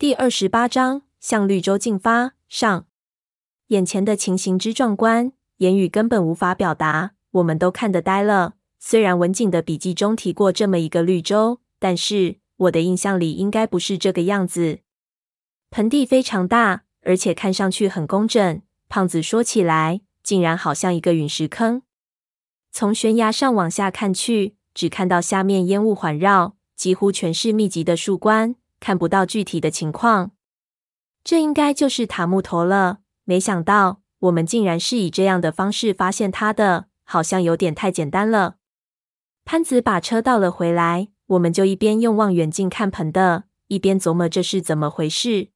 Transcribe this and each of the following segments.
第二十八章向绿洲进发上。眼前的情形之壮观，言语根本无法表达，我们都看得呆了。虽然文景的笔记中提过这么一个绿洲，但是我的印象里应该不是这个样子。盆地非常大，而且看上去很工整。胖子说起来，竟然好像一个陨石坑。从悬崖上往下看去，只看到下面烟雾环绕，几乎全是密集的树冠。看不到具体的情况，这应该就是塔木陀了。没想到我们竟然是以这样的方式发现它的，好像有点太简单了。潘子把车倒了回来，我们就一边用望远镜看盆的，一边琢磨这是怎么回事。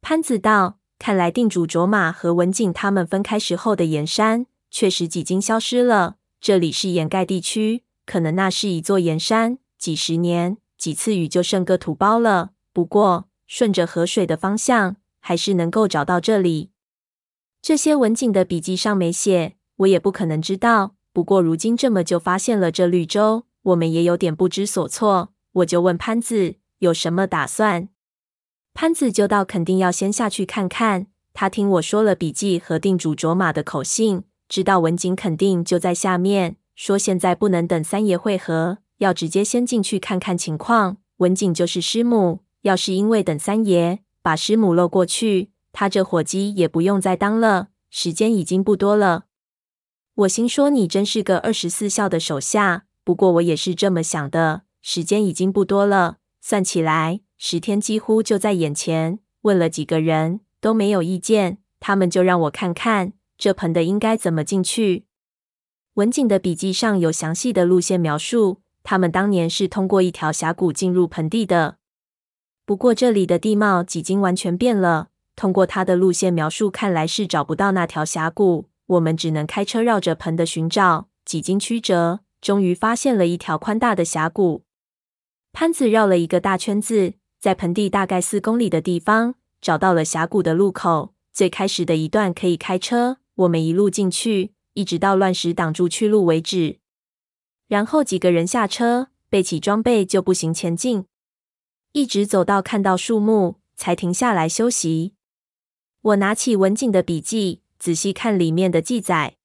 潘子道：“看来定主卓玛和文景他们分开时候的岩山，确实几经消失了。这里是盐盖地区，可能那是一座岩山，几十年。”几次雨就剩个土包了。不过顺着河水的方向，还是能够找到这里。这些文景的笔记上没写，我也不可能知道。不过如今这么就发现了这绿洲，我们也有点不知所措。我就问潘子有什么打算。潘子就道肯定要先下去看看。他听我说了笔记和定主卓玛的口信，知道文景肯定就在下面，说现在不能等三爷会合。要直接先进去看看情况。文景就是师母，要是因为等三爷把师母漏过去，他这伙计也不用再当了。时间已经不多了。我心说你真是个二十四孝的手下。不过我也是这么想的，时间已经不多了。算起来，十天几乎就在眼前。问了几个人都没有意见，他们就让我看看这盆的应该怎么进去。文景的笔记上有详细的路线描述。他们当年是通过一条峡谷进入盆地的，不过这里的地貌几经完全变了。通过他的路线描述，看来是找不到那条峡谷。我们只能开车绕着盆的寻找，几经曲折，终于发现了一条宽大的峡谷。潘子绕了一个大圈子，在盆地大概四公里的地方找到了峡谷的入口。最开始的一段可以开车，我们一路进去，一直到乱石挡住去路为止。然后几个人下车，备起装备就步行前进，一直走到看到树木，才停下来休息。我拿起文景的笔记，仔细看里面的记载。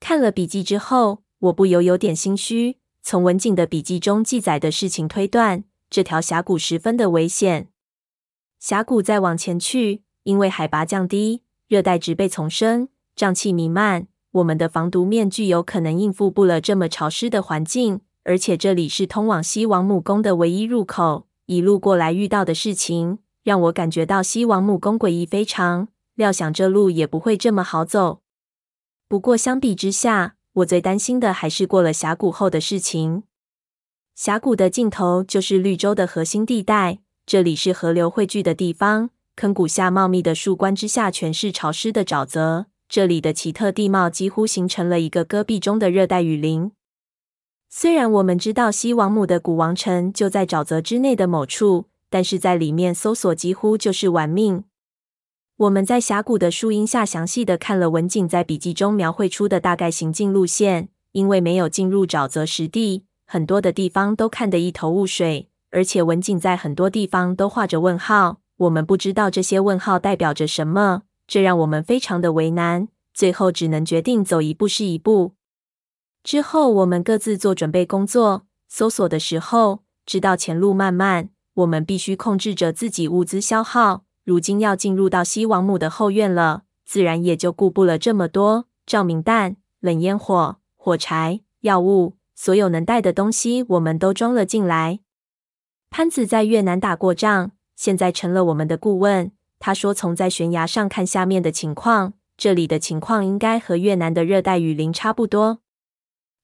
看了笔记之后，我不由有点心虚。从文景的笔记中记载的事情推断，这条峡谷十分的危险。峡谷再往前去，因为海拔降低，热带植被丛生，瘴气弥漫。我们的防毒面具有可能应付不了这么潮湿的环境，而且这里是通往西王母宫的唯一入口。一路过来遇到的事情，让我感觉到西王母宫诡异非常。料想这路也不会这么好走。不过相比之下，我最担心的还是过了峡谷后的事情。峡谷的尽头就是绿洲的核心地带，这里是河流汇聚的地方。坑谷下茂密的树冠之下，全是潮湿的沼泽。这里的奇特地貌几乎形成了一个戈壁中的热带雨林。虽然我们知道西王母的古王城就在沼泽之内的某处，但是在里面搜索几乎就是玩命。我们在峡谷的树荫下详细的看了文景在笔记中描绘出的大概行进路线。因为没有进入沼泽实地，很多的地方都看得一头雾水，而且文景在很多地方都画着问号，我们不知道这些问号代表着什么。这让我们非常的为难，最后只能决定走一步是一步。之后，我们各自做准备工作。搜索的时候，知道前路漫漫，我们必须控制着自己物资消耗。如今要进入到西王母的后院了，自然也就顾不了这么多。照明弹、冷烟火、火柴、药物，所有能带的东西，我们都装了进来。潘子在越南打过仗，现在成了我们的顾问。他说：“从在悬崖上看下面的情况，这里的情况应该和越南的热带雨林差不多。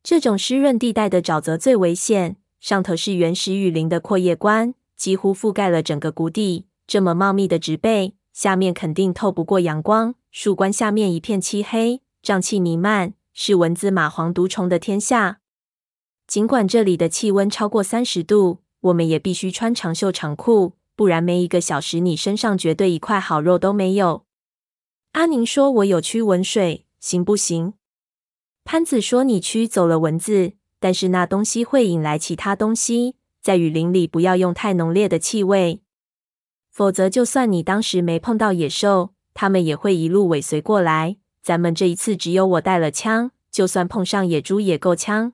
这种湿润地带的沼泽最危险，上头是原始雨林的阔叶冠，几乎覆盖了整个谷底。这么茂密的植被，下面肯定透不过阳光。树冠下面一片漆黑，瘴气弥漫，是蚊子、蚂蟥、毒虫的天下。尽管这里的气温超过三十度，我们也必须穿长袖长裤。”不然没一个小时，你身上绝对一块好肉都没有。阿宁说：“我有驱蚊水，行不行？”潘子说：“你驱走了蚊子，但是那东西会引来其他东西，在雨林里不要用太浓烈的气味。”否则，就算你当时没碰到野兽，他们也会一路尾随过来。咱们这一次只有我带了枪，就算碰上野猪也够呛。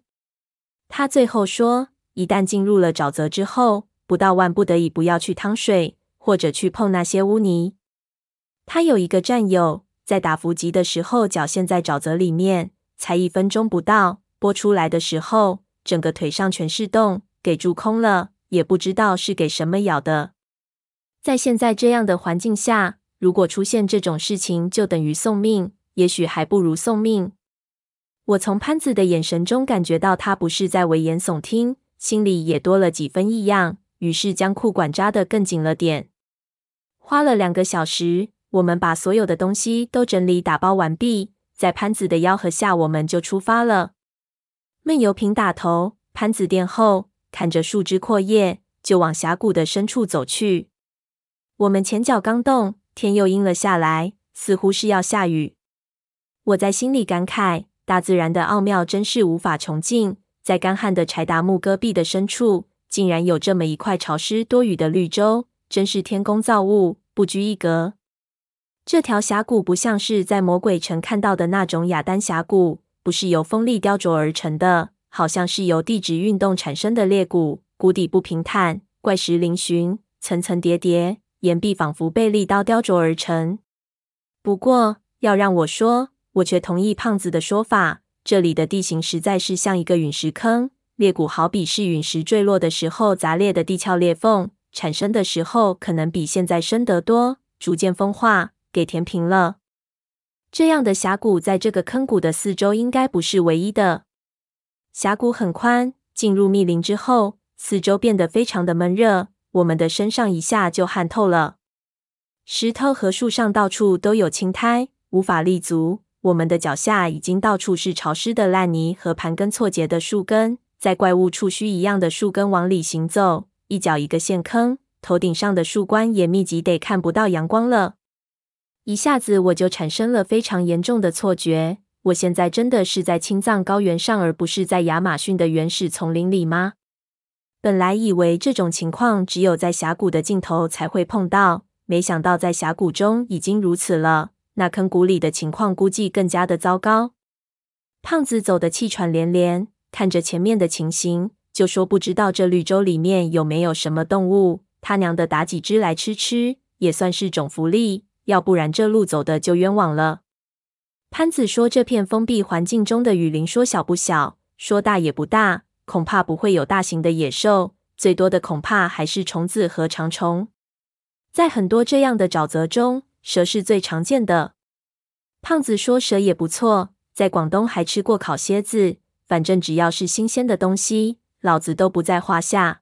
他最后说，一旦进入了沼泽之后，不到万不得已不要去趟水，或者去碰那些污泥。他有一个战友，在打伏击的时候脚陷在沼泽里面，才一分钟不到，拨出来的时候，整个腿上全是洞，给蛀空了，也不知道是给什么咬的。在现在这样的环境下，如果出现这种事情，就等于送命，也许还不如送命。我从潘子的眼神中感觉到他不是在危言耸听，心里也多了几分异样，于是将裤管扎得更紧了点。花了两个小时，我们把所有的东西都整理打包完毕，在潘子的吆喝下，我们就出发了。闷油瓶打头，潘子殿后，看着树枝阔叶，就往峡谷的深处走去。我们前脚刚动，天又阴了下来，似乎是要下雨。我在心里感慨：大自然的奥妙真是无法穷尽。在干旱的柴达木戈壁的深处，竟然有这么一块潮湿多雨的绿洲，真是天公造物，不拘一格。这条峡谷不像是在魔鬼城看到的那种雅丹峡谷，不是由风力雕琢而成的，好像是由地质运动产生的裂谷，谷底不平坦，怪石嶙峋，层层叠叠。岩壁仿佛被利刀雕琢而成。不过，要让我说，我却同意胖子的说法。这里的地形实在是像一个陨石坑，裂谷好比是陨石坠落的时候砸裂的地壳裂缝，产生的时候可能比现在深得多，逐渐风化，给填平了。这样的峡谷在这个坑谷的四周应该不是唯一的。峡谷很宽，进入密林之后，四周变得非常的闷热。我们的身上一下就汗透了，石头和树上到处都有青苔，无法立足。我们的脚下已经到处是潮湿的烂泥和盘根错节的树根，在怪物触须一样的树根往里行走，一脚一个陷坑。头顶上的树冠也密集得看不到阳光了。一下子我就产生了非常严重的错觉，我现在真的是在青藏高原上，而不是在亚马逊的原始丛林里吗？本来以为这种情况只有在峡谷的尽头才会碰到，没想到在峡谷中已经如此了。那坑谷里的情况估计更加的糟糕。胖子走得气喘连连，看着前面的情形，就说：“不知道这绿洲里面有没有什么动物？他娘的，打几只来吃吃，也算是种福利。要不然这路走的就冤枉了。”潘子说：“这片封闭环境中的雨林，说小不小，说大也不大。”恐怕不会有大型的野兽，最多的恐怕还是虫子和长虫。在很多这样的沼泽中，蛇是最常见的。胖子说蛇也不错，在广东还吃过烤蝎子，反正只要是新鲜的东西，老子都不在话下。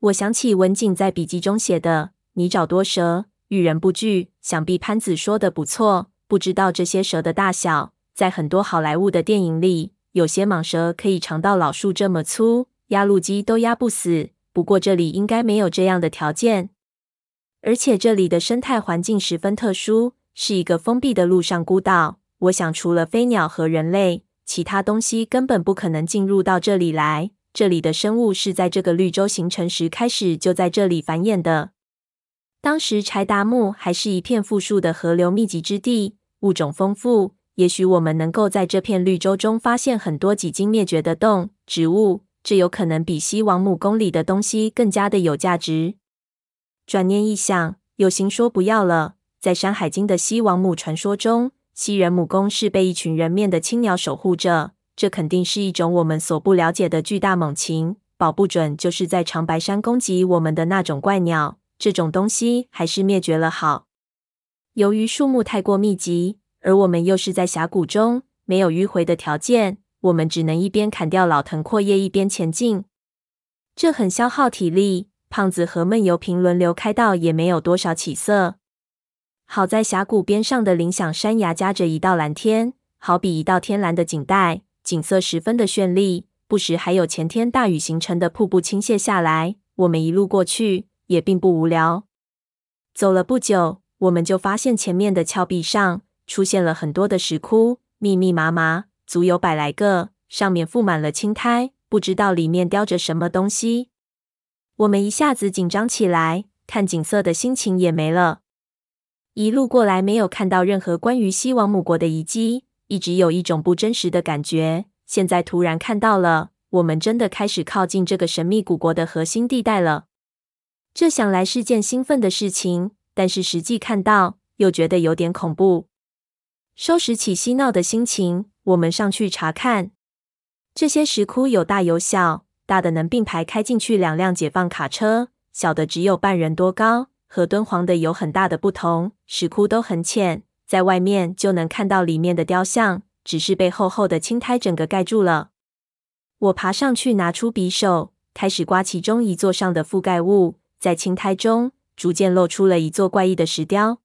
我想起文景在笔记中写的“泥沼多蛇，遇人不惧”，想必潘子说的不错。不知道这些蛇的大小，在很多好莱坞的电影里。有些蟒蛇可以长到老树这么粗，压路机都压不死。不过这里应该没有这样的条件，而且这里的生态环境十分特殊，是一个封闭的陆上孤岛。我想，除了飞鸟和人类，其他东西根本不可能进入到这里来。这里的生物是在这个绿洲形成时开始就在这里繁衍的。当时柴达木还是一片富庶的河流密集之地，物种丰富。也许我们能够在这片绿洲中发现很多几经灭绝的动植物，这有可能比西王母宫里的东西更加的有价值。转念一想，有心说不要了。在《山海经》的西王母传说中，西人母宫是被一群人面的青鸟守护着，这肯定是一种我们所不了解的巨大猛禽，保不准就是在长白山攻击我们的那种怪鸟。这种东西还是灭绝了好。由于树木太过密集。而我们又是在峡谷中，没有迂回的条件，我们只能一边砍掉老藤阔叶，一边前进。这很消耗体力。胖子和闷油瓶轮流开道，也没有多少起色。好在峡谷边上的铃响山崖夹着一道蓝天，好比一道天蓝的锦带，景色十分的绚丽。不时还有前天大雨形成的瀑布倾泻下来。我们一路过去也并不无聊。走了不久，我们就发现前面的峭壁上。出现了很多的石窟，密密麻麻，足有百来个，上面覆满了青苔，不知道里面雕着什么东西。我们一下子紧张起来，看景色的心情也没了。一路过来没有看到任何关于西王母国的遗迹，一直有一种不真实的感觉。现在突然看到了，我们真的开始靠近这个神秘古国的核心地带了。这想来是件兴奋的事情，但是实际看到又觉得有点恐怖。收拾起嬉闹的心情，我们上去查看。这些石窟有大有小，大的能并排开进去两辆解放卡车，小的只有半人多高。和敦煌的有很大的不同，石窟都很浅，在外面就能看到里面的雕像，只是被厚厚的青苔整个盖住了。我爬上去，拿出匕首，开始刮其中一座上的覆盖物，在青苔中逐渐露出了一座怪异的石雕。